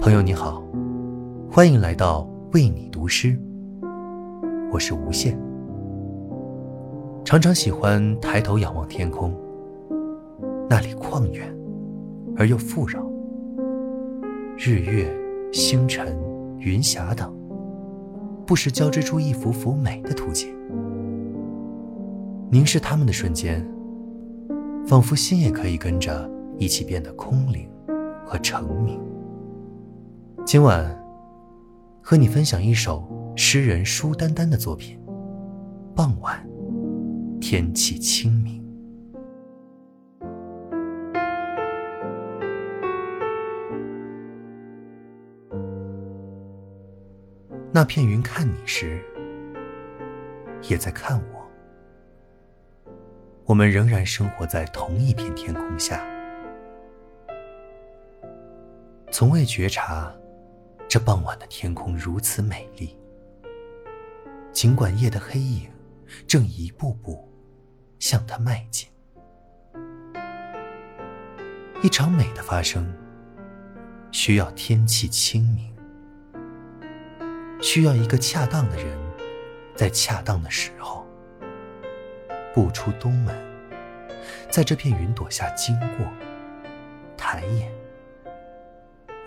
朋友你好，欢迎来到为你读诗。我是吴限，常常喜欢抬头仰望天空，那里旷远而又富饶，日月星辰、云霞等，不时交织出一幅幅美的图景。凝视他们的瞬间，仿佛心也可以跟着一起变得空灵和澄明。今晚，和你分享一首诗人舒丹丹的作品。傍晚，天气清明，那片云看你时，也在看我。我们仍然生活在同一片天空下，从未觉察。这傍晚的天空如此美丽，尽管夜的黑影正一步步向它迈进。一场美的发生，需要天气清明，需要一个恰当的人，在恰当的时候步出东门，在这片云朵下经过，抬眼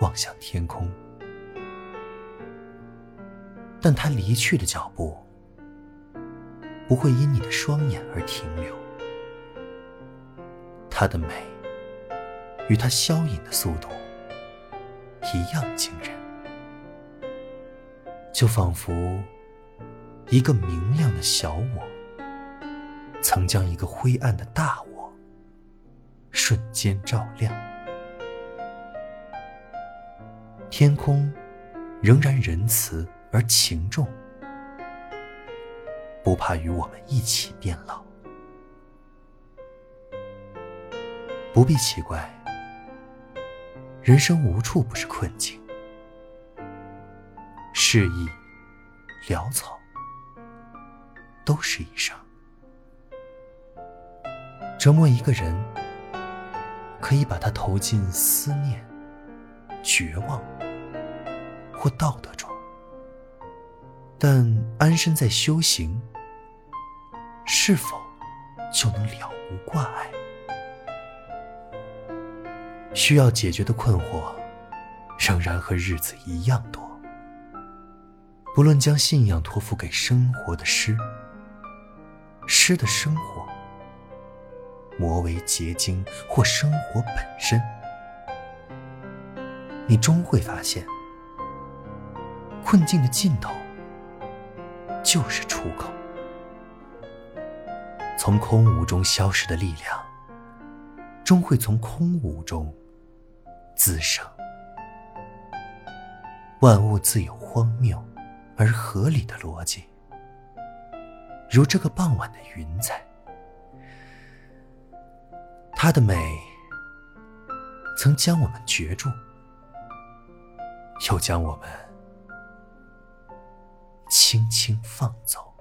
望向天空。但他离去的脚步，不会因你的双眼而停留。他的美，与他消隐的速度一样惊人，就仿佛一个明亮的小我，曾将一个灰暗的大我瞬间照亮。天空仍然仁慈。而情重，不怕与我们一起变老。不必奇怪，人生无处不是困境。失意、潦草，都是一生。折磨一个人，可以把他投进思念、绝望或道德中。但安身在修行，是否就能了无挂碍？需要解决的困惑，仍然和日子一样多。不论将信仰托付给生活的诗，诗的生活，魔为结晶，或生活本身，你终会发现，困境的尽头。就是出口。从空无中消失的力量，终会从空无中滋生。万物自有荒谬而合理的逻辑，如这个傍晚的云彩，它的美曾将我们攫住，又将我们。轻轻放走。